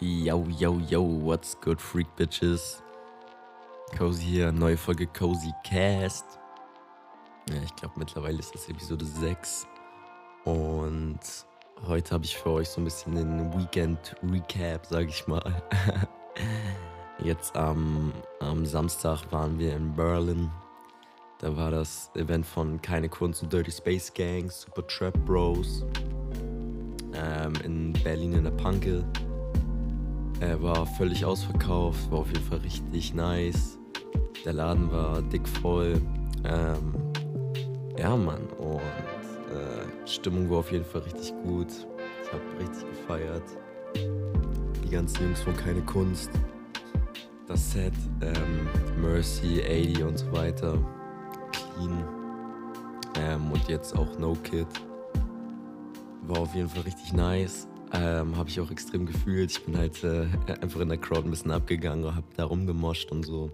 Yo, yo, yo, what's good, Freak Bitches? Cozy hier, neue Folge Cozy Cast. Ja, ich glaube, mittlerweile ist das Episode 6. Und heute habe ich für euch so ein bisschen den Weekend-Recap, sage ich mal. Jetzt am, am Samstag waren wir in Berlin. Da war das Event von Keine Kunst und Dirty Space Gang, Super Trap Bros. Ähm, in Berlin in der Panke. Er war völlig ausverkauft, war auf jeden Fall richtig nice. Der Laden war dick voll. Ähm, ja, Mann. Und äh, Stimmung war auf jeden Fall richtig gut. Ich habe richtig gefeiert. Die ganzen Jungs von Keine Kunst. Das Set, ähm, Mercy, 80 und so weiter. Clean. Ähm, und jetzt auch No Kid. War auf jeden Fall richtig nice. Ähm, habe ich auch extrem gefühlt. Ich bin halt äh, einfach in der Crowd ein bisschen abgegangen habe da rumgemoscht und so.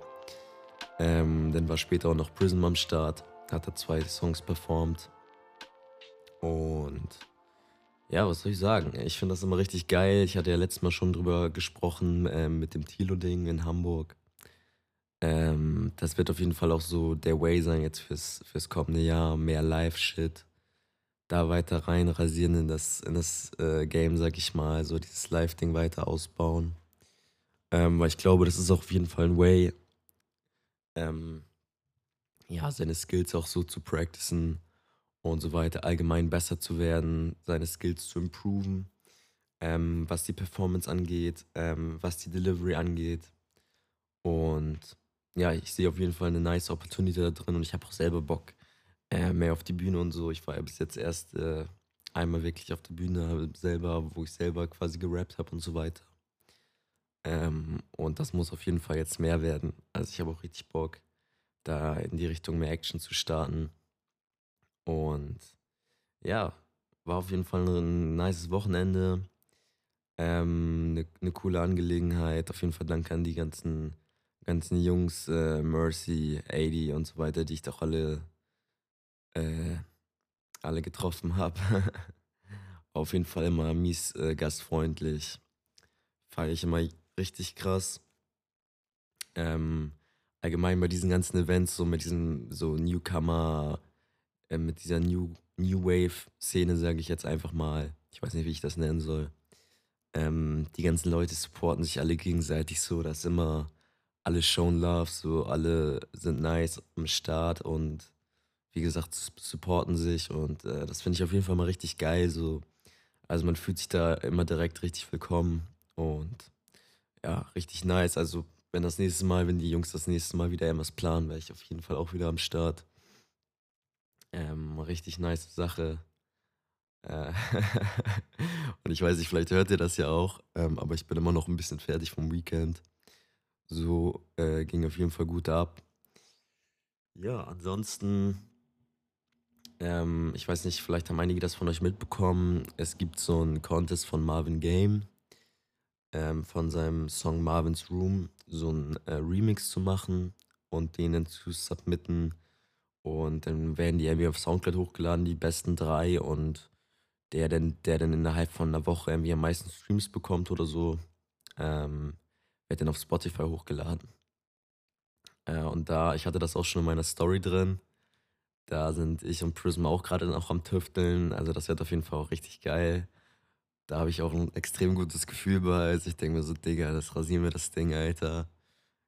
Ähm, dann war später auch noch Prism am Start. Hat er zwei Songs performt. Und ja, was soll ich sagen? Ich finde das immer richtig geil. Ich hatte ja letztes Mal schon drüber gesprochen ähm, mit dem Tilo-Ding in Hamburg. Ähm, das wird auf jeden Fall auch so der Way sein jetzt fürs, fürs kommende Jahr. Mehr Live-Shit. Da weiter rein rasieren in das, in das äh, Game, sag ich mal. So dieses Live-Ding weiter ausbauen. Ähm, weil ich glaube, das ist auch auf jeden Fall ein Way, ähm, ja, seine Skills auch so zu practicen und so weiter, allgemein besser zu werden, seine Skills zu improven, ähm, was die Performance angeht, ähm, was die Delivery angeht. Und ja, ich sehe auf jeden Fall eine nice Opportunity da drin und ich habe auch selber Bock äh, mehr auf die Bühne und so. Ich war ja bis jetzt erst äh, einmal wirklich auf der Bühne selber, wo ich selber quasi gerappt habe und so weiter. Ähm, und das muss auf jeden Fall jetzt mehr werden. Also ich habe auch richtig Bock, da in die Richtung mehr Action zu starten. Und ja, war auf jeden Fall ein nices Wochenende. Ähm, eine, eine coole Angelegenheit. Auf jeden Fall danke an die ganzen, ganzen Jungs, äh, Mercy, 80 und so weiter, die ich doch alle, äh, alle getroffen habe. auf jeden Fall immer mies äh, gastfreundlich. Feiere ich immer richtig krass. Ähm, allgemein bei diesen ganzen Events, so mit diesem so Newcomer, äh, mit dieser New, New Wave-Szene, sage ich jetzt einfach mal. Ich weiß nicht, wie ich das nennen soll. Ähm, die ganzen Leute supporten sich alle gegenseitig so, dass immer alle shown love, so alle sind nice am Start und wie gesagt, supporten sich und äh, das finde ich auf jeden Fall mal richtig geil. So. Also man fühlt sich da immer direkt richtig willkommen und ja, richtig nice. Also, wenn das nächste Mal, wenn die Jungs das nächste Mal wieder irgendwas planen, wäre ich auf jeden Fall auch wieder am Start. Ähm, richtig nice Sache. Äh und ich weiß nicht, vielleicht hört ihr das ja auch, ähm, aber ich bin immer noch ein bisschen fertig vom Weekend. So äh, ging auf jeden Fall gut ab. Ja, ansonsten, ähm, ich weiß nicht, vielleicht haben einige das von euch mitbekommen. Es gibt so einen Contest von Marvin Game ähm, von seinem Song Marvin's Room so ein äh, Remix zu machen und den dann zu submitten. Und dann werden die irgendwie auf Soundcloud hochgeladen, die besten drei. Und der dann, der dann innerhalb von einer Woche irgendwie am meisten Streams bekommt oder so, ähm, wird dann auf Spotify hochgeladen. Äh, und da, ich hatte das auch schon in meiner Story drin. Da sind ich und Prism auch gerade noch am Tüfteln. Also das wird auf jeden Fall auch richtig geil. Da habe ich auch ein extrem gutes Gefühl bei. Also ich denke mir so, Digga, das rasieren wir das Ding, Alter.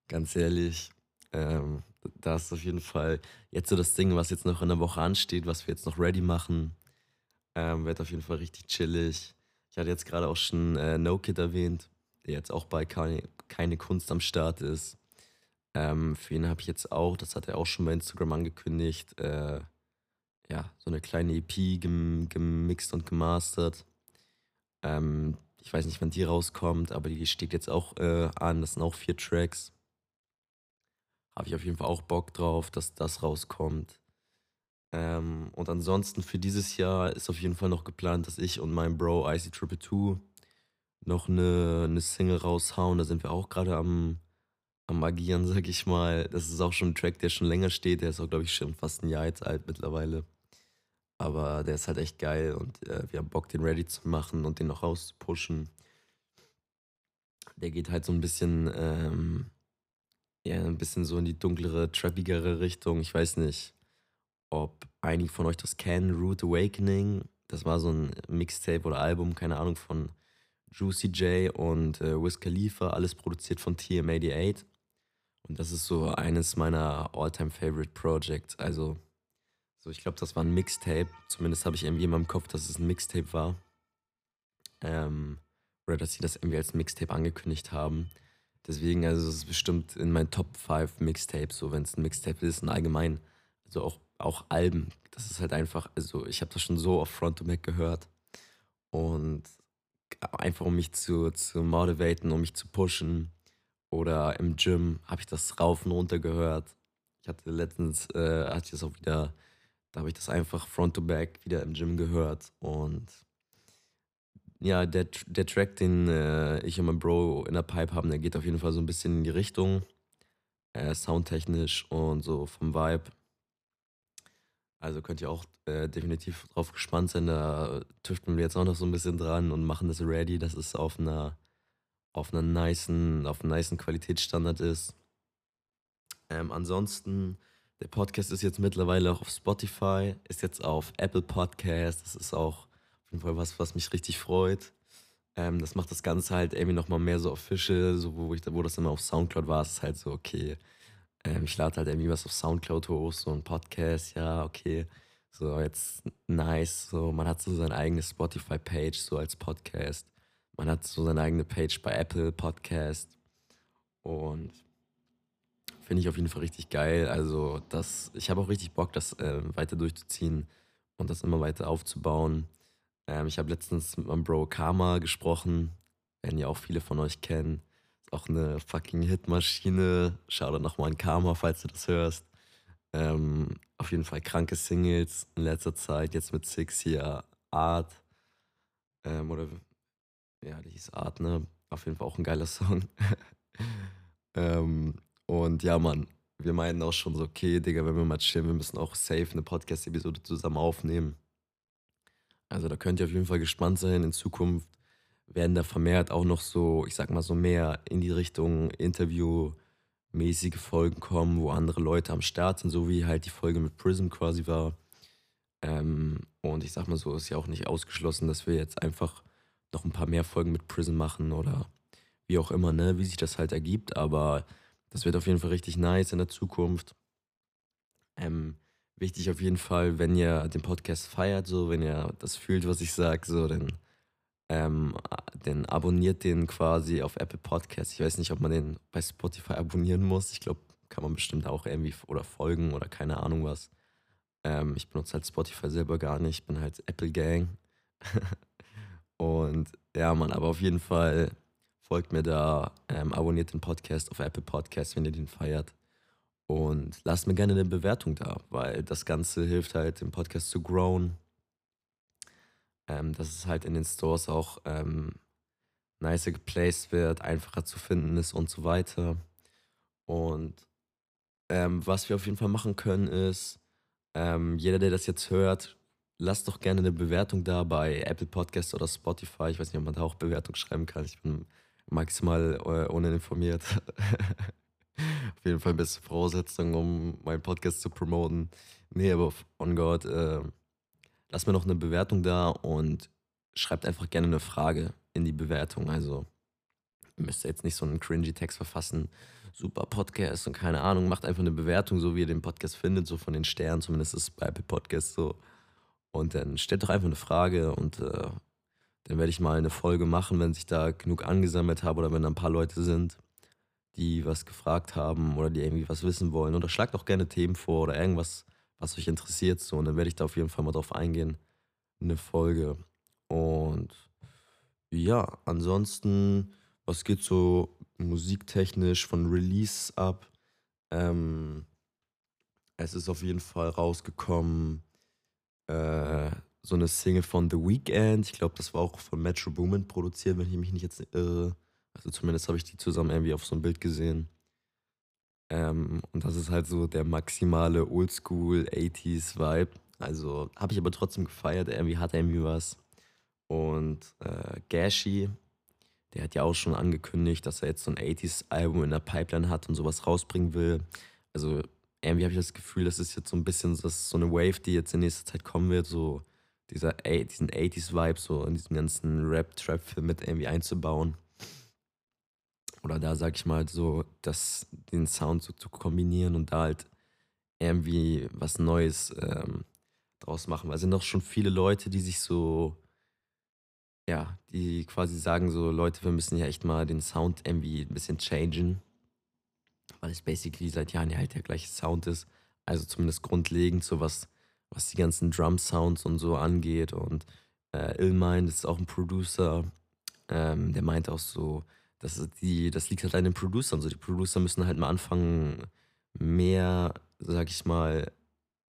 Ganz ehrlich. Ähm, da ist auf jeden Fall jetzt so das Ding, was jetzt noch in der Woche ansteht, was wir jetzt noch ready machen. Ähm, wird auf jeden Fall richtig chillig. Ich hatte jetzt gerade auch schon äh, No Kid erwähnt, der jetzt auch bei keine, keine Kunst am Start ist. Ähm, für ihn habe ich jetzt auch, das hat er auch schon bei Instagram angekündigt, äh, ja, so eine kleine EP gem gemixt und gemastert. Ähm, ich weiß nicht, wann die rauskommt, aber die steht jetzt auch äh, an. Das sind auch vier Tracks. Habe ich auf jeden Fall auch Bock drauf, dass das rauskommt. Ähm, und ansonsten für dieses Jahr ist auf jeden Fall noch geplant, dass ich und mein Bro IC Triple 2 noch eine, eine Single raushauen. Da sind wir auch gerade am, am Agieren, sag ich mal. Das ist auch schon ein Track, der schon länger steht. Der ist auch, glaube ich, schon fast ein Jahr jetzt alt mittlerweile. Aber der ist halt echt geil und äh, wir haben Bock, den ready zu machen und den noch rauszupushen. Der geht halt so ein bisschen, ähm, ja, ein bisschen so in die dunklere, trappigere Richtung. Ich weiß nicht, ob einige von euch das kennen. Root Awakening. Das war so ein Mixtape oder Album, keine Ahnung, von Juicy J und äh, Wiz Khalifa. Alles produziert von TM88. Das ist so eines meiner all-time favorite Projects. Also, so ich glaube, das war ein Mixtape. Zumindest habe ich irgendwie in meinem Kopf, dass es ein Mixtape war. Ähm, oder dass sie das irgendwie als Mixtape angekündigt haben. Deswegen, also es ist bestimmt in meinen Top 5 Mixtapes, so wenn es ein Mixtape ist, und allgemein, also auch, auch Alben. Das ist halt einfach, also ich habe das schon so oft Front to Back gehört. Und einfach um mich zu, zu motivaten, um mich zu pushen. Oder im Gym habe ich das rauf und runter gehört. Ich hatte letztens, äh, hatte ich das auch wieder, da habe ich das einfach Front to Back wieder im Gym gehört. Und ja, der, der Track, den äh, ich und mein Bro in der Pipe haben, der geht auf jeden Fall so ein bisschen in die Richtung. Äh, soundtechnisch und so vom Vibe. Also könnt ihr auch äh, definitiv drauf gespannt sein. Da tüfteln wir jetzt auch noch so ein bisschen dran und machen das ready, dass es auf einer auf einer nicen, auf einem nicen Qualitätsstandard ist. Ähm, ansonsten, der Podcast ist jetzt mittlerweile auch auf Spotify, ist jetzt auf Apple Podcast. Das ist auch jeden Fall was, was mich richtig freut. Ähm, das macht das Ganze halt irgendwie nochmal mehr so official, so wo, ich, wo das immer auf Soundcloud war, ist halt so, okay, ähm, ich lade halt irgendwie was auf Soundcloud hoch, so ein Podcast, ja, okay, so jetzt nice, so man hat so seine eigene Spotify-Page, so als Podcast, man hat so seine eigene Page bei Apple Podcast und finde ich auf jeden Fall richtig geil, also das, ich habe auch richtig Bock, das äh, weiter durchzuziehen und das immer weiter aufzubauen. Ähm, ich habe letztens mit meinem Bro Karma gesprochen, werden ja auch viele von euch kennen. Ist auch eine fucking Hitmaschine. Schau da nochmal an Karma, falls du das hörst. Ähm, auf jeden Fall kranke Singles in letzter Zeit, jetzt mit Six hier Art. Ähm, oder ja, die hieß Art, ne? Auf jeden Fall auch ein geiler Song. ähm, und ja, Mann, wir meinen auch schon so, okay, Digga, wenn wir mal chillen, wir müssen auch safe eine Podcast-Episode zusammen aufnehmen. Also da könnt ihr auf jeden Fall gespannt sein. In Zukunft werden da vermehrt auch noch so, ich sag mal so mehr in die Richtung Interview-mäßige Folgen kommen, wo andere Leute am Start sind, so wie halt die Folge mit Prism quasi war. Ähm, und ich sag mal so, ist ja auch nicht ausgeschlossen, dass wir jetzt einfach noch ein paar mehr Folgen mit Prism machen oder wie auch immer, ne, wie sich das halt ergibt. Aber das wird auf jeden Fall richtig nice in der Zukunft. Ähm, wichtig auf jeden Fall, wenn ihr den Podcast feiert, so, wenn ihr das fühlt, was ich sage, so, dann, ähm, dann abonniert den quasi auf Apple Podcasts. Ich weiß nicht, ob man den bei Spotify abonnieren muss. Ich glaube, kann man bestimmt auch irgendwie oder folgen oder keine Ahnung was. Ähm, ich benutze halt Spotify selber gar nicht. Ich bin halt Apple Gang. Und ja, man, aber auf jeden Fall folgt mir da, ähm, abonniert den Podcast auf Apple Podcasts, wenn ihr den feiert. Und lasst mir gerne eine Bewertung da, weil das Ganze hilft halt, den Podcast zu growen. Ähm, dass es halt in den Stores auch ähm, nicer geplaced wird, einfacher zu finden ist und so weiter. Und ähm, was wir auf jeden Fall machen können, ist, ähm, jeder, der das jetzt hört, lasst doch gerne eine Bewertung da bei Apple Podcasts oder Spotify. Ich weiß nicht, ob man da auch Bewertung schreiben kann. Ich bin maximal äh, uninformiert. Auf jeden Fall beste Voraussetzung, um meinen Podcast zu promoten. Nee, aber on God, äh, lasst mir noch eine Bewertung da und schreibt einfach gerne eine Frage in die Bewertung. Also, ihr müsst jetzt nicht so einen cringy Text verfassen. Super Podcast und keine Ahnung, macht einfach eine Bewertung, so wie ihr den Podcast findet, so von den Sternen, zumindest ist es bei Apple Podcast so. Und dann stellt doch einfach eine Frage und äh, dann werde ich mal eine Folge machen, wenn sich da genug angesammelt habe oder wenn da ein paar Leute sind die was gefragt haben oder die irgendwie was wissen wollen. Oder schlagt auch gerne Themen vor oder irgendwas, was euch interessiert. So, und dann werde ich da auf jeden Fall mal drauf eingehen. Eine Folge. Und ja, ansonsten, was geht so musiktechnisch von Release ab? Ähm, es ist auf jeden Fall rausgekommen, äh, so eine Single von The Weeknd. Ich glaube, das war auch von Metro Boomin produziert, wenn ich mich nicht jetzt irre. Also zumindest habe ich die zusammen irgendwie auf so einem Bild gesehen. Ähm, und das ist halt so der maximale Oldschool 80s Vibe. Also habe ich aber trotzdem gefeiert. Irgendwie hat er irgendwie was. Und äh, Gashi, der hat ja auch schon angekündigt, dass er jetzt so ein 80s-Album in der Pipeline hat und sowas rausbringen will. Also irgendwie habe ich das Gefühl, das ist jetzt so ein bisschen das so eine Wave, die jetzt in nächster Zeit kommen wird, so dieser, diesen 80s-Vibe so in diesen ganzen Rap-Trap-Film mit irgendwie einzubauen. Oder da sag ich mal so, das, den Sound so zu kombinieren und da halt irgendwie was Neues ähm, draus machen. Weil es sind doch schon viele Leute, die sich so, ja, die quasi sagen so, Leute, wir müssen ja echt mal den Sound irgendwie ein bisschen changen. Weil es basically seit Jahren ja halt der gleiche Sound ist. Also zumindest grundlegend, so was, was die ganzen Drum-Sounds und so angeht. Und äh, Illmind ist auch ein Producer, ähm, der meint auch so, dass die, das liegt halt an den Producern. So, die Producer müssen halt mal anfangen, mehr, sag ich mal,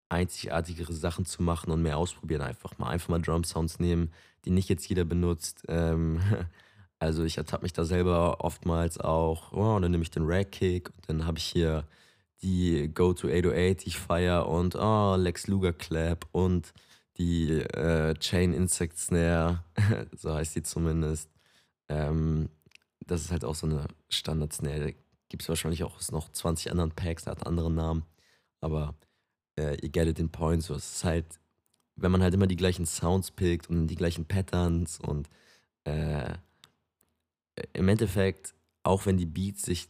einzigartigere Sachen zu machen und mehr ausprobieren. Einfach mal, einfach mal Drum-Sounds nehmen, die nicht jetzt jeder benutzt. Ähm, also ich ertappe mich da selber oftmals auch, oh, und dann nehme ich den Rag-Kick und dann habe ich hier die Go-To 808, die ich feiere und oh, Lex Luger Clap und die äh, Chain Insect Snare, so heißt die zumindest. Ähm, das ist halt auch so eine Standard-Snare. Gibt es wahrscheinlich auch noch 20 anderen Packs, hat andere Namen. Aber äh, ihr gettet den Point. So, es ist halt, wenn man halt immer die gleichen Sounds pickt und die gleichen Patterns und äh, im Endeffekt, auch wenn die Beats sich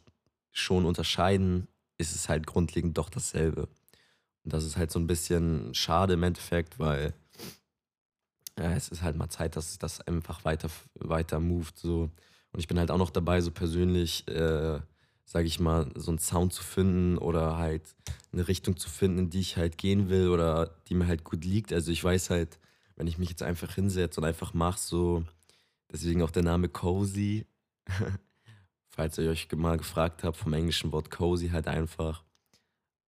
schon unterscheiden, ist es halt grundlegend doch dasselbe. Und das ist halt so ein bisschen schade im Endeffekt, weil ja, es ist halt mal Zeit, dass das einfach weiter, weiter moved. So. Und ich bin halt auch noch dabei, so persönlich, äh, sage ich mal, so einen Sound zu finden oder halt eine Richtung zu finden, in die ich halt gehen will oder die mir halt gut liegt. Also ich weiß halt, wenn ich mich jetzt einfach hinsetze und einfach mache, so, deswegen auch der Name Cozy. Falls ihr euch mal gefragt habt, vom englischen Wort Cozy halt einfach,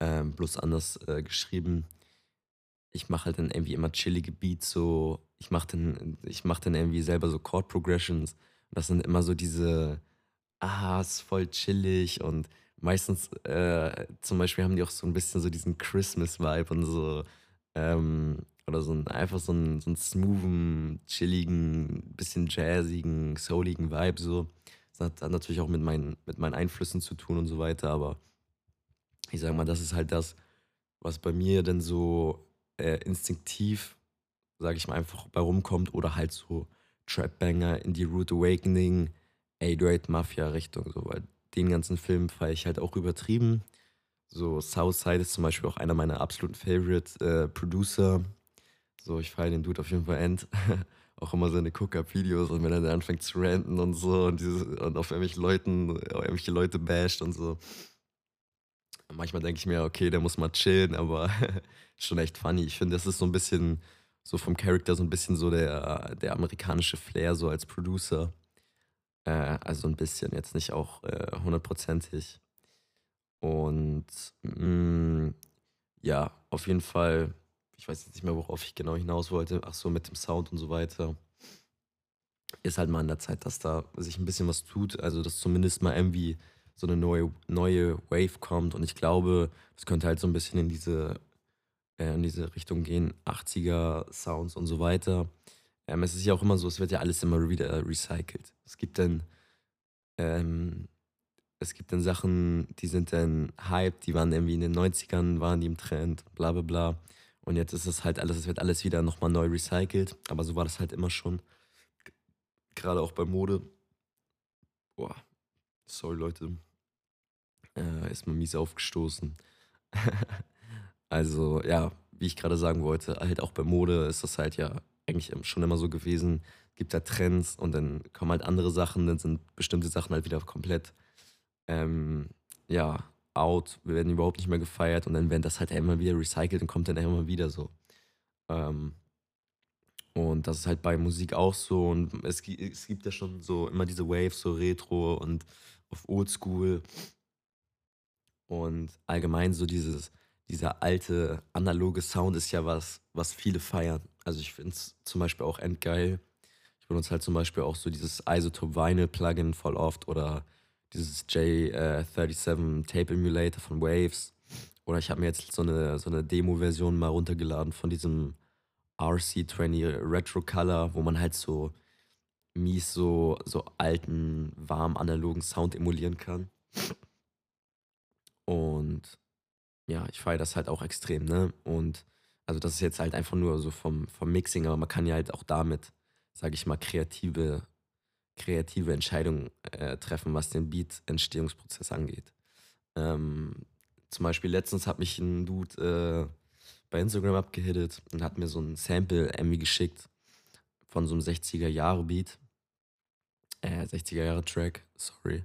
ähm, bloß anders äh, geschrieben. Ich mache halt dann irgendwie immer chillige Beats, so, ich mache dann, mach dann irgendwie selber so Chord Progressions das sind immer so diese, ah, ist voll chillig und meistens, äh, zum Beispiel haben die auch so ein bisschen so diesen Christmas-Vibe und so, ähm, oder so ein, einfach so einen, so einen smoothen, chilligen, bisschen jazzigen, souligen Vibe, so. Das hat dann natürlich auch mit meinen, mit meinen Einflüssen zu tun und so weiter, aber ich sag mal, das ist halt das, was bei mir dann so äh, instinktiv, sag ich mal, einfach bei rumkommt oder halt so Trap-Banger in die Root Awakening, 808 Mafia-Richtung, so, weil den ganzen Film feiere ich halt auch übertrieben. So, Southside ist zum Beispiel auch einer meiner absoluten Favorite äh, Producer. So, ich feiere den Dude auf jeden Fall end. auch immer seine Cook-Up-Videos und wenn er dann anfängt zu ranten und so und, dieses, und auf irgendwelche Leuten, auf irgendwelche Leute basht und so. Manchmal denke ich mir, okay, der muss mal chillen, aber schon echt funny. Ich finde, das ist so ein bisschen so vom Charakter so ein bisschen so der, der amerikanische Flair, so als Producer. Äh, also ein bisschen, jetzt nicht auch äh, hundertprozentig. Und mh, mm, ja, auf jeden Fall, ich weiß jetzt nicht mehr, worauf ich genau hinaus wollte. Ach so, mit dem Sound und so weiter. Ist halt mal in der Zeit, dass da sich ein bisschen was tut. Also, dass zumindest mal irgendwie so eine neue, neue Wave kommt. Und ich glaube, das könnte halt so ein bisschen in diese äh, in diese Richtung gehen, 80er Sounds und so weiter. Ähm, es ist ja auch immer so, es wird ja alles immer wieder recycelt. Es gibt dann, ähm, es gibt dann Sachen, die sind dann Hype, die waren irgendwie in den 90ern, waren die im Trend, bla bla bla. Und jetzt ist es halt alles, es wird alles wieder nochmal neu recycelt. Aber so war das halt immer schon. Gerade auch bei Mode. Boah, sorry Leute. Äh, ist mal mies aufgestoßen. Also ja, wie ich gerade sagen wollte, halt auch bei Mode ist das halt ja eigentlich schon immer so gewesen. Gibt da Trends und dann kommen halt andere Sachen, dann sind bestimmte Sachen halt wieder komplett ähm, ja, out, wir werden überhaupt nicht mehr gefeiert und dann werden das halt immer wieder recycelt und kommt dann immer wieder so. Ähm, und das ist halt bei Musik auch so und es, es gibt ja schon so immer diese Waves, so Retro und auf Oldschool und allgemein so dieses dieser alte analoge Sound ist ja was, was viele feiern. Also ich finde es zum Beispiel auch endgeil. Ich benutze halt zum Beispiel auch so dieses Isotope Vinyl Plugin voll oft oder dieses J37 äh, Tape Emulator von Waves. Oder ich habe mir jetzt so eine, so eine Demo-Version mal runtergeladen von diesem RC20 Retro Color, wo man halt so mies so, so alten, warm analogen Sound emulieren kann. Und ja, ich feiere das halt auch extrem, ne? Und also das ist jetzt halt einfach nur so vom, vom Mixing, aber man kann ja halt auch damit, sage ich mal, kreative, kreative Entscheidungen äh, treffen, was den Beat-Entstehungsprozess angeht. Ähm, zum Beispiel letztens hat mich ein Dude äh, bei Instagram abgehittet und hat mir so ein Sample irgendwie geschickt von so einem 60er-Jahre-Beat. Äh, 60er-Jahre-Track, sorry.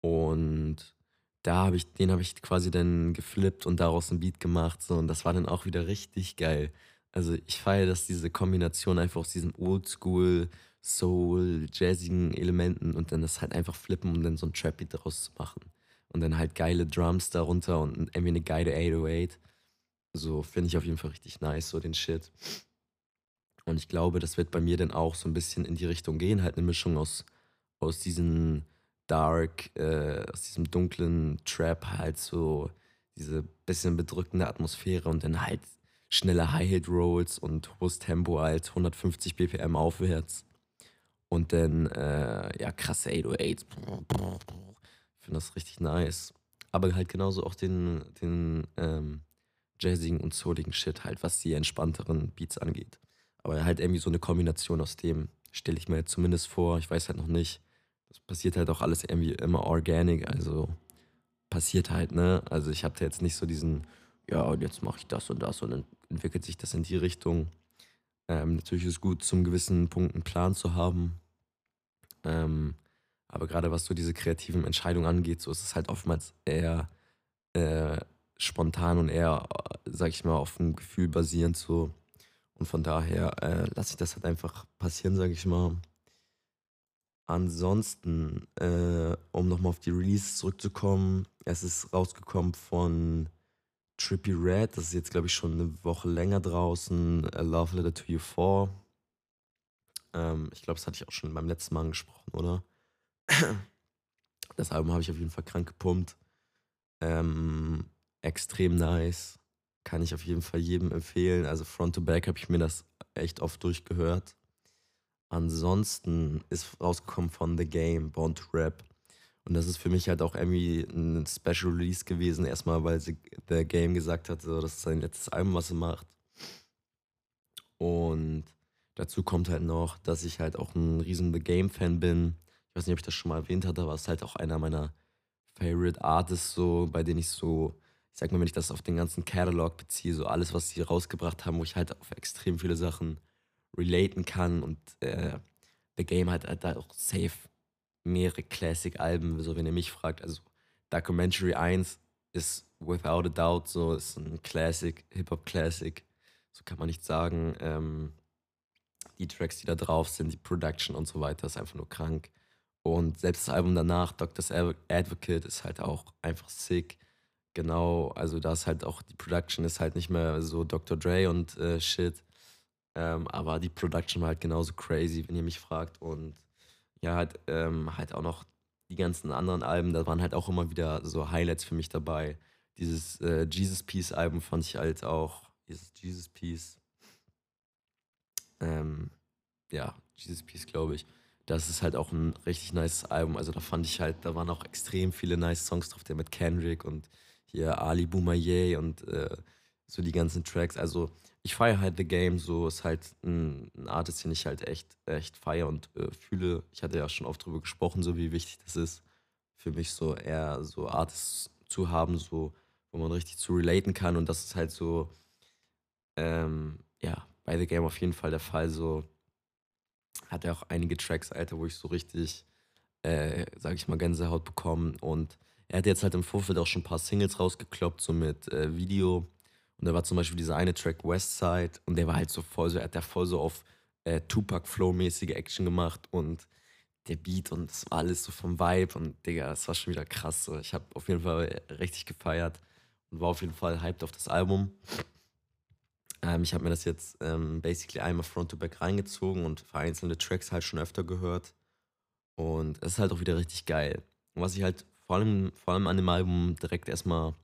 Und da habe ich, den habe ich quasi dann geflippt und daraus ein Beat gemacht. So, und das war dann auch wieder richtig geil. Also ich feiere, dass diese Kombination einfach aus diesem Oldschool, Soul, jazzigen Elementen und dann das halt einfach flippen, um dann so ein Trap-Beat daraus zu machen. Und dann halt geile Drums darunter und irgendwie eine geile 808. So finde ich auf jeden Fall richtig nice, so den Shit. Und ich glaube, das wird bei mir dann auch so ein bisschen in die Richtung gehen, halt eine Mischung aus, aus diesen Dark, äh, aus diesem dunklen Trap halt so diese bisschen bedrückende Atmosphäre und dann halt schnelle High-Hit-Rolls und hohes Tempo halt 150 BPM aufwärts. Und dann, äh, ja, krasse 808s. Ich finde das richtig nice. Aber halt genauso auch den, den ähm, jazzigen und souligen Shit halt, was die entspannteren Beats angeht. Aber halt irgendwie so eine Kombination aus dem stelle ich mir jetzt zumindest vor. Ich weiß halt noch nicht. Das passiert halt auch alles irgendwie immer organic, also passiert halt, ne? Also ich hatte jetzt nicht so diesen, ja, und jetzt mache ich das und das und dann entwickelt sich das in die Richtung. Ähm, natürlich ist es gut, zum gewissen Punkt einen Plan zu haben. Ähm, aber gerade was so diese kreativen Entscheidungen angeht, so ist es halt oftmals eher äh, spontan und eher, sag ich mal, auf dem Gefühl basierend so. Und von daher äh, lasse ich das halt einfach passieren, sag ich mal. Ansonsten, äh, um nochmal auf die Release zurückzukommen, es ist rausgekommen von Trippy Red, das ist jetzt, glaube ich, schon eine Woche länger draußen. A Love Letter to You 4. Ähm, ich glaube, das hatte ich auch schon beim letzten Mal angesprochen, oder? Das Album habe ich auf jeden Fall krank gepumpt. Ähm, extrem nice. Kann ich auf jeden Fall jedem empfehlen. Also Front to Back habe ich mir das echt oft durchgehört. Ansonsten ist rausgekommen von The Game, Born to Rap. Und das ist für mich halt auch irgendwie ein Special Release gewesen. Erstmal, weil The Game gesagt hat, so, das ist sein letztes Album, was er macht. Und dazu kommt halt noch, dass ich halt auch ein riesen The Game-Fan bin. Ich weiß nicht, ob ich das schon mal erwähnt hatte, aber es ist halt auch einer meiner Favorite Artists, so, bei denen ich so ich sag mal, wenn ich das auf den ganzen Catalog beziehe, so alles, was sie rausgebracht haben, wo ich halt auf extrem viele Sachen relaten kann und äh, The Game hat, hat da auch safe mehrere Classic-Alben, so wenn ihr mich fragt. Also Documentary 1 ist without a doubt so, ist ein Classic, Hip-Hop-Classic, so kann man nicht sagen. Ähm, die Tracks, die da drauf sind, die Production und so weiter, ist einfach nur krank. Und selbst das Album danach, Doctor's Advocate, ist halt auch einfach sick. Genau, also da ist halt auch, die Production ist halt nicht mehr so Dr. Dre und äh, Shit. Ähm, aber die Production war halt genauso crazy, wenn ihr mich fragt. Und ja, halt, ähm, halt auch noch die ganzen anderen Alben, da waren halt auch immer wieder so Highlights für mich dabei. Dieses äh, Jesus Peace Album fand ich halt auch, dieses Jesus Peace, ähm, ja, Jesus Peace, glaube ich. Das ist halt auch ein richtig nice Album. Also da fand ich halt, da waren auch extrem viele nice Songs drauf, der mit Kendrick und hier Ali Boumaier und äh, so die ganzen Tracks. Also ich feiere halt The Game, so ist halt ein, ein Artist, den ich halt echt, echt feiere und äh, fühle. Ich hatte ja schon oft drüber gesprochen, so wie wichtig das ist für mich, so eher so Artists zu haben, so wo man richtig zu relaten kann und das ist halt so, ähm, ja, bei The Game auf jeden Fall der Fall. So hat er auch einige Tracks, Alter, wo ich so richtig, äh, sag ich mal, Gänsehaut bekommen und er hat jetzt halt im Vorfeld auch schon ein paar Singles rausgekloppt, so mit äh, Video. Und da war zum Beispiel dieser eine Track Westside und der war halt so voll so, er hat da voll so auf äh, Tupac-Flow-mäßige Action gemacht und der Beat und das war alles so vom Vibe und Digga, das war schon wieder krass. So. Ich habe auf jeden Fall richtig gefeiert und war auf jeden Fall hyped auf das Album. Ähm, ich habe mir das jetzt ähm, basically einmal Front to Back reingezogen und vereinzelte Tracks halt schon öfter gehört. Und es ist halt auch wieder richtig geil. Und was ich halt vor allem, vor allem an dem Album direkt erstmal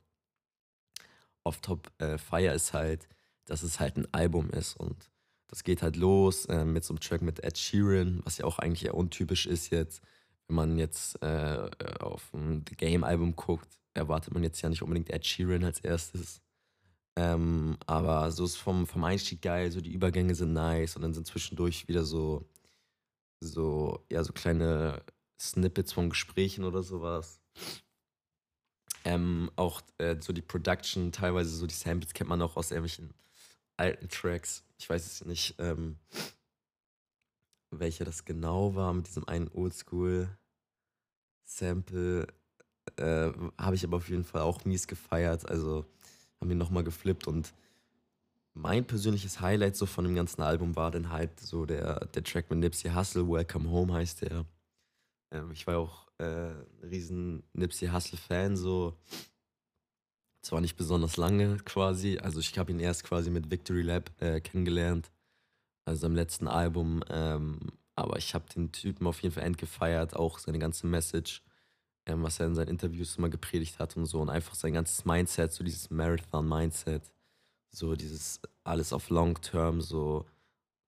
auf Top äh, Fire ist halt, dass es halt ein Album ist und das geht halt los äh, mit so einem Track mit Ed Sheeran, was ja auch eigentlich eher untypisch ist jetzt. Wenn man jetzt äh, auf ein The Game-Album guckt, erwartet man jetzt ja nicht unbedingt Ed Sheeran als erstes. Ähm, aber so ist vom, vom Einstieg geil, so die Übergänge sind nice und dann sind zwischendurch wieder so, so, ja, so kleine Snippets von Gesprächen oder sowas. Ähm, auch äh, so die Production, teilweise so die Samples kennt man auch aus irgendwelchen alten Tracks. Ich weiß es nicht, ähm, welcher das genau war mit diesem einen Oldschool-Sample. Äh, Habe ich aber auf jeden Fall auch mies gefeiert. Also haben ihn nochmal geflippt und mein persönliches Highlight so von dem ganzen Album war dann halt so der, der Track mit Nipsey Hussle, Welcome Home heißt der. Ähm, ich war auch äh, ein riesen Nipsey Hussle-Fan, so zwar nicht besonders lange quasi, also ich habe ihn erst quasi mit Victory Lab äh, kennengelernt, also am letzten Album, ähm, aber ich habe den Typen auf jeden Fall entgefeiert, auch seine ganze Message ähm, was er in seinen Interviews immer gepredigt hat und so. Und einfach sein ganzes Mindset, so dieses Marathon-Mindset, so dieses alles auf Long Term, so,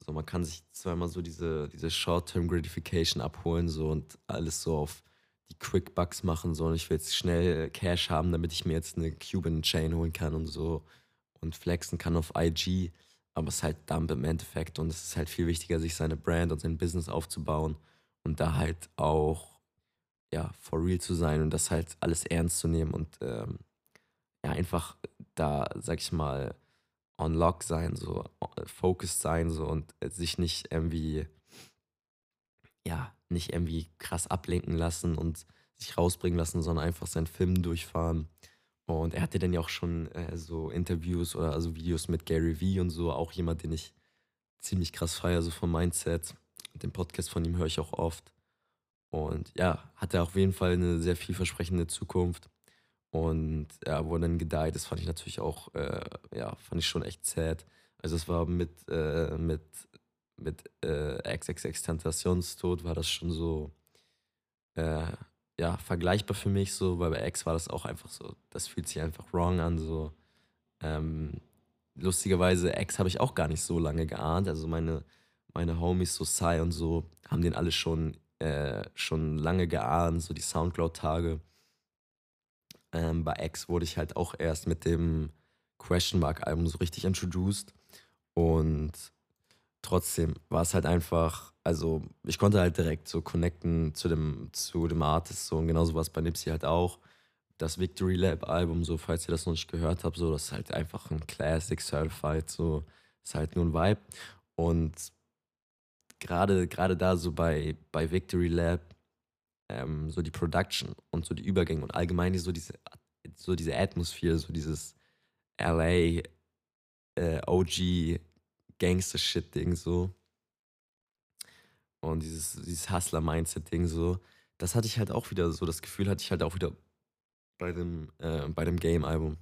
so man kann sich zweimal so diese, diese Short-Term Gratification abholen, so und alles so auf die Quick Bucks machen, so und ich will jetzt schnell Cash haben, damit ich mir jetzt eine Cuban Chain holen kann und so und flexen kann auf IG. Aber es ist halt Dump im Endeffekt und es ist halt viel wichtiger, sich seine Brand und sein Business aufzubauen und da halt auch ja, for real zu sein und das halt alles ernst zu nehmen und ähm, ja, einfach da, sag ich mal, on lock sein, so focused sein, so und sich nicht irgendwie, ja, nicht irgendwie krass ablenken lassen und sich rausbringen lassen, sondern einfach seinen Film durchfahren. Und er hatte dann ja auch schon äh, so Interviews oder also Videos mit Gary Vee und so, auch jemand, den ich ziemlich krass feiere, so vom Mindset. Den Podcast von ihm höre ich auch oft. Und ja, hatte auf jeden Fall eine sehr vielversprechende Zukunft. Und ja, wo er dann gedeiht das fand ich natürlich auch, äh, ja, fand ich schon echt sad. Also es war mit, äh, mit, mit äh, XXX Tentationstod war das schon so, äh, ja, vergleichbar für mich so, weil bei X war das auch einfach so, das fühlt sich einfach wrong an, so. Ähm, lustigerweise, X habe ich auch gar nicht so lange geahnt. Also meine, meine Homies, so Sai und so, haben den alle schon äh, schon lange geahnt, so die Soundcloud-Tage. Ähm, bei X wurde ich halt auch erst mit dem Question Mark-Album so richtig introduced. Und trotzdem war es halt einfach, also ich konnte halt direkt so connecten zu dem, zu dem Artist so und genauso war es bei Nipsey halt auch. Das Victory Lab Album, so falls ihr das noch nicht gehört habt, so das ist halt einfach ein Classic Certified, so ist halt nur ein Vibe. Und gerade gerade da so bei, bei Victory Lab, ähm, so die Production und so die Übergänge und allgemein so diese, so diese Atmosphäre, so dieses LA äh, OG Gangster-Shit-Ding so. Und dieses, dieses Hustler-Mindset-Ding so. Das hatte ich halt auch wieder, so das Gefühl hatte ich halt auch wieder bei dem, äh, bei dem Game-Album.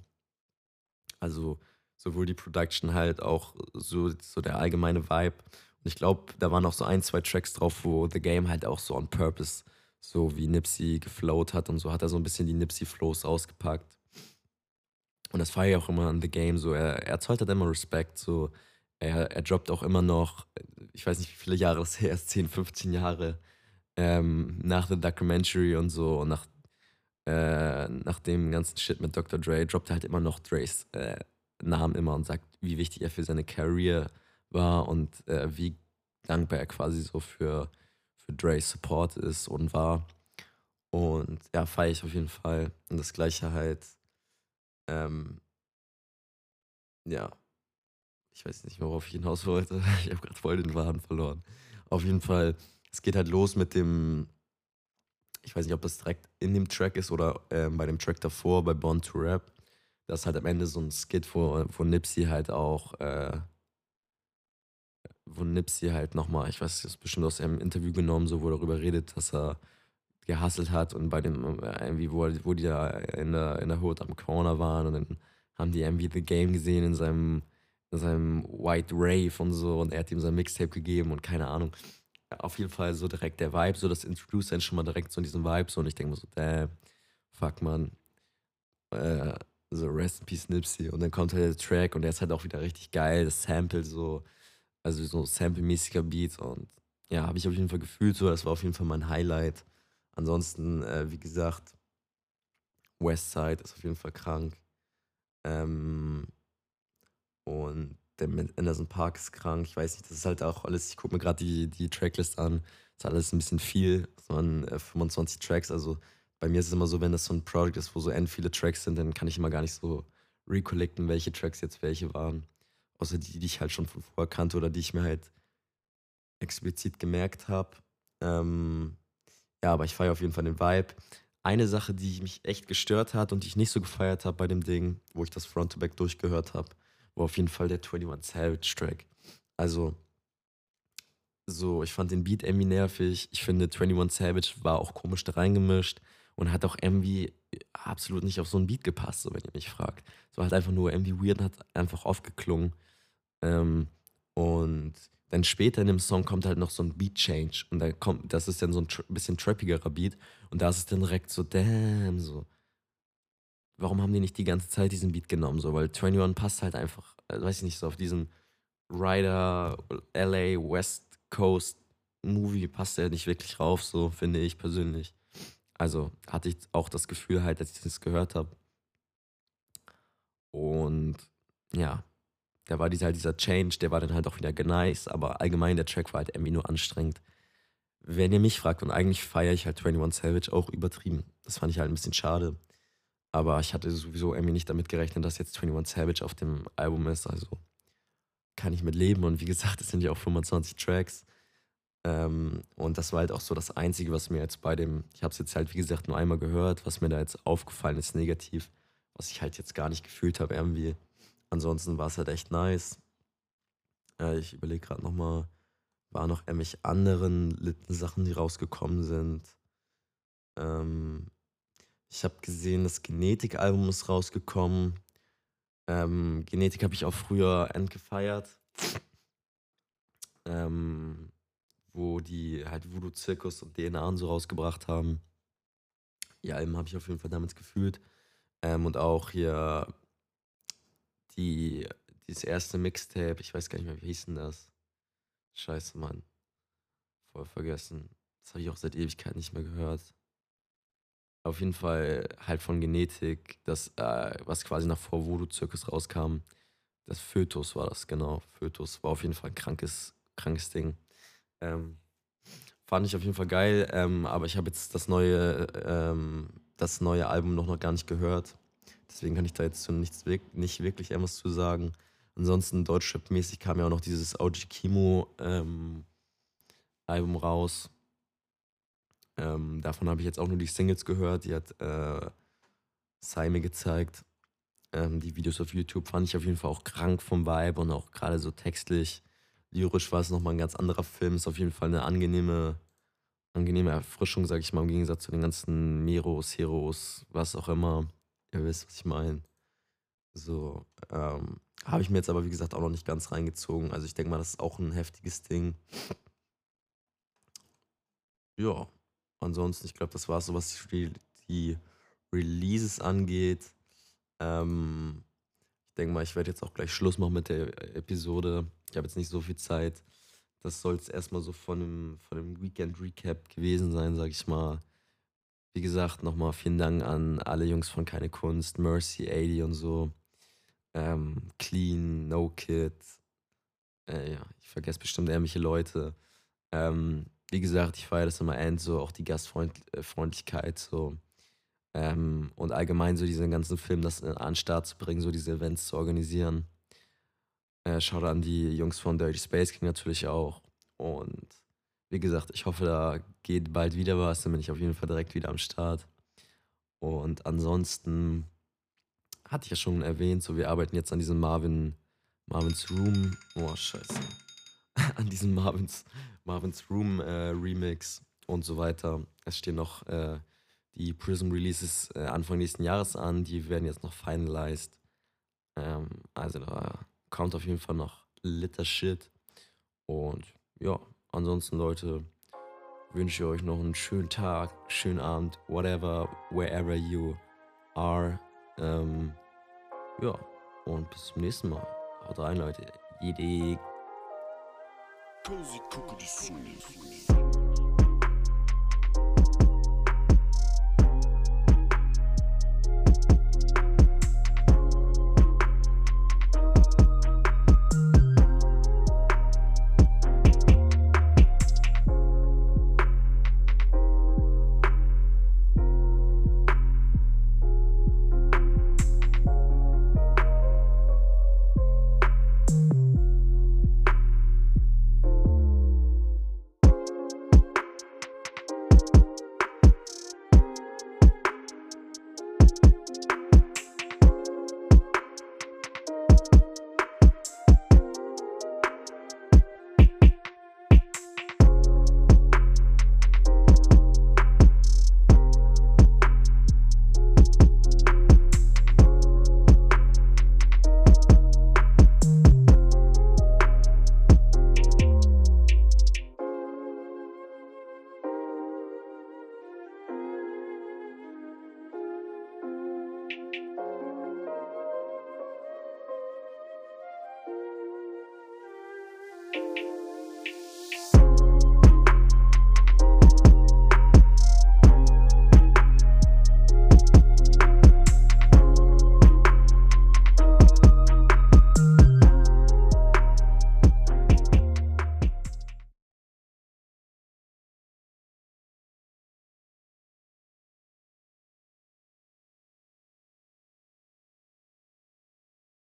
Also sowohl die Production halt auch so, so der allgemeine Vibe und ich glaube, da waren auch so ein, zwei Tracks drauf, wo The Game halt auch so on purpose, so wie Nipsey geflowt hat und so, hat er so ein bisschen die Nipsey-Flows ausgepackt. Und das feiere ich auch immer an The Game, so, er, er zollt halt immer Respekt, so, er, er droppt auch immer noch, ich weiß nicht, wie viele Jahre das her ist, 10, 15 Jahre ähm, nach The Documentary und so, und nach, äh, nach dem ganzen Shit mit Dr. Dre, droppt er halt immer noch Dre's äh, Namen immer und sagt, wie wichtig er für seine Career ist war und äh, wie dankbar er quasi so für, für Dre's Support ist und war. Und ja, feiere ich auf jeden Fall. Und das gleiche halt, ähm, ja, ich weiß nicht, worauf ich hinaus wollte. Ich habe gerade voll den Waden verloren. Auf jeden Fall, es geht halt los mit dem, ich weiß nicht, ob das direkt in dem Track ist oder ähm, bei dem Track davor, bei Born to Rap. Das ist halt am Ende so ein Skit, wo, wo Nipsey halt auch äh, wo Nipsey halt nochmal, ich weiß, das ist bestimmt aus einem Interview genommen, so wo er darüber redet, dass er gehasselt hat und bei dem, äh, irgendwie, wo, wo die da in der, in der Hood am Corner waren und dann haben die irgendwie The Game gesehen in seinem, in seinem White Rave und so und er hat ihm sein Mixtape gegeben und keine Ahnung. Auf jeden Fall so direkt der Vibe, so das Introduce dann schon mal direkt so in diesem Vibe so und ich denke mir so, damn, fuck man, äh, so Rest in Peace Nipsey. Und dann kommt halt der Track und der ist halt auch wieder richtig geil, das Sample so, Also so sample-mäßiger Beat und ja, habe ich auf jeden Fall gefühlt so. Das war auf jeden Fall mein Highlight. Ansonsten, äh, wie gesagt, Westside ist auf jeden Fall krank. Ähm, und der Anderson Park ist krank. Ich weiß nicht, das ist halt auch alles. Ich gucke mir gerade die, die Tracklist an. Das ist alles ein bisschen viel. Das waren äh, 25 Tracks. Also bei mir ist es immer so, wenn das so ein Projekt ist, wo so end viele Tracks sind, dann kann ich immer gar nicht so recollecten, welche Tracks jetzt welche waren. Außer die, die ich halt schon von vorher kannte oder die ich mir halt explizit gemerkt habe. Ähm, ja, aber ich feiere auf jeden Fall den Vibe. Eine Sache, die mich echt gestört hat und die ich nicht so gefeiert habe bei dem Ding, wo ich das Front-to-Back durchgehört habe, war auf jeden Fall der 21 Savage Track. Also, so, ich fand den Beat irgendwie nervig. Ich finde, 21 Savage war auch komisch da reingemischt und hat auch irgendwie absolut nicht auf so einen Beat gepasst, so wenn ihr mich fragt. War halt einfach nur irgendwie weird und hat einfach aufgeklungen. Ähm, und dann später in dem Song kommt halt noch so ein Beat Change und da kommt, das ist dann so ein bisschen trappigerer Beat und da ist es dann direkt so, damn, so. Warum haben die nicht die ganze Zeit diesen Beat genommen, so, weil 21 passt halt einfach, äh, weiß ich nicht, so auf diesen Rider, LA, West Coast Movie passt er nicht wirklich rauf, so finde ich persönlich. Also hatte ich auch das Gefühl halt, als ich das gehört habe. Und ja, da war dieser, dieser Change, der war dann halt auch wieder nice, aber allgemein der Track war halt irgendwie nur anstrengend. Wenn ihr mich fragt, und eigentlich feiere ich halt 21 Savage auch übertrieben. Das fand ich halt ein bisschen schade. Aber ich hatte sowieso irgendwie nicht damit gerechnet, dass jetzt 21 Savage auf dem Album ist. Also kann ich mit leben. Und wie gesagt, es sind ja auch 25 Tracks. Ähm, und das war halt auch so das Einzige, was mir jetzt bei dem, ich habe es jetzt halt wie gesagt nur einmal gehört, was mir da jetzt aufgefallen ist, negativ, was ich halt jetzt gar nicht gefühlt habe irgendwie. Ansonsten war es halt echt nice. Äh, ich überlege gerade nochmal, waren noch irgendwelche anderen Sachen, die rausgekommen sind. Ähm, ich habe gesehen, das Genetik-Album ist rausgekommen. Ähm, Genetik habe ich auch früher entgefeiert. Ähm, wo die halt Voodoo Zirkus und DNA und so rausgebracht haben. Die Alben habe ich auf jeden Fall damals gefühlt. Ähm, und auch hier die, dieses erste Mixtape, ich weiß gar nicht mehr, wie hieß denn das? Scheiße, Mann. Voll vergessen. Das habe ich auch seit Ewigkeit nicht mehr gehört. Auf jeden Fall halt von Genetik, das, äh, was quasi nach vor Voodoo Zirkus rauskam. Das Fötus war das, genau. Fötus war auf jeden Fall ein krankes, krankes Ding. Ähm, fand ich auf jeden Fall geil, ähm, aber ich habe jetzt das neue, ähm, das neue Album noch, noch gar nicht gehört. Deswegen kann ich da jetzt nichts, nicht wirklich etwas zu sagen. Ansonsten Deutschrap-mäßig kam ja auch noch dieses OG Kimo ähm, Album raus. Ähm, davon habe ich jetzt auch nur die Singles gehört. Die hat äh, Sai gezeigt. Ähm, die Videos auf YouTube fand ich auf jeden Fall auch krank vom Vibe und auch gerade so textlich lyrisch war es nochmal ein ganz anderer Film. Ist auf jeden Fall eine angenehme, angenehme Erfrischung, sag ich mal, im Gegensatz zu den ganzen Meros, Heroes, was auch immer. Ihr wisst, was ich meine. So, ähm, habe ich mir jetzt aber, wie gesagt, auch noch nicht ganz reingezogen. Also ich denke mal, das ist auch ein heftiges Ding. Ja, ansonsten, ich glaube, das war so, was die, die Releases angeht. Ähm, ich denke mal, ich werde jetzt auch gleich Schluss machen mit der Episode. Ich habe jetzt nicht so viel Zeit. Das soll es erstmal so von dem, von dem Weekend Recap gewesen sein, sag ich mal. Wie gesagt, nochmal vielen Dank an alle Jungs von Keine Kunst, Mercy, 80 und so. Ähm, Clean, No Kid. Äh, ja, ich vergesse bestimmt irgendwelche Leute. Ähm, wie gesagt, ich feiere das immer end, so auch die Gastfreundlichkeit, äh, so. Ähm, und allgemein so diesen ganzen Film, das an den Start zu bringen, so diese Events zu organisieren. Äh, schaut an die Jungs von Dirty Space King natürlich auch. Und wie gesagt, ich hoffe, da geht bald wieder was. Dann bin ich auf jeden Fall direkt wieder am Start. Und ansonsten hatte ich ja schon erwähnt, so wir arbeiten jetzt an diesem Marvin, Marvin's Room. Oh, scheiße. an diesem Marvin's, Marvin's Room äh, Remix und so weiter. Es stehen noch äh, die Prism Releases äh, Anfang nächsten Jahres an. Die werden jetzt noch finalized. Ähm, also da kommt auf jeden Fall noch Litter Shit. Und ja, ansonsten, Leute, wünsche ich euch noch einen schönen Tag, schönen Abend, whatever, wherever you are. Ähm, ja, und bis zum nächsten Mal. Haut rein, Leute. Jede Cozy Cookie.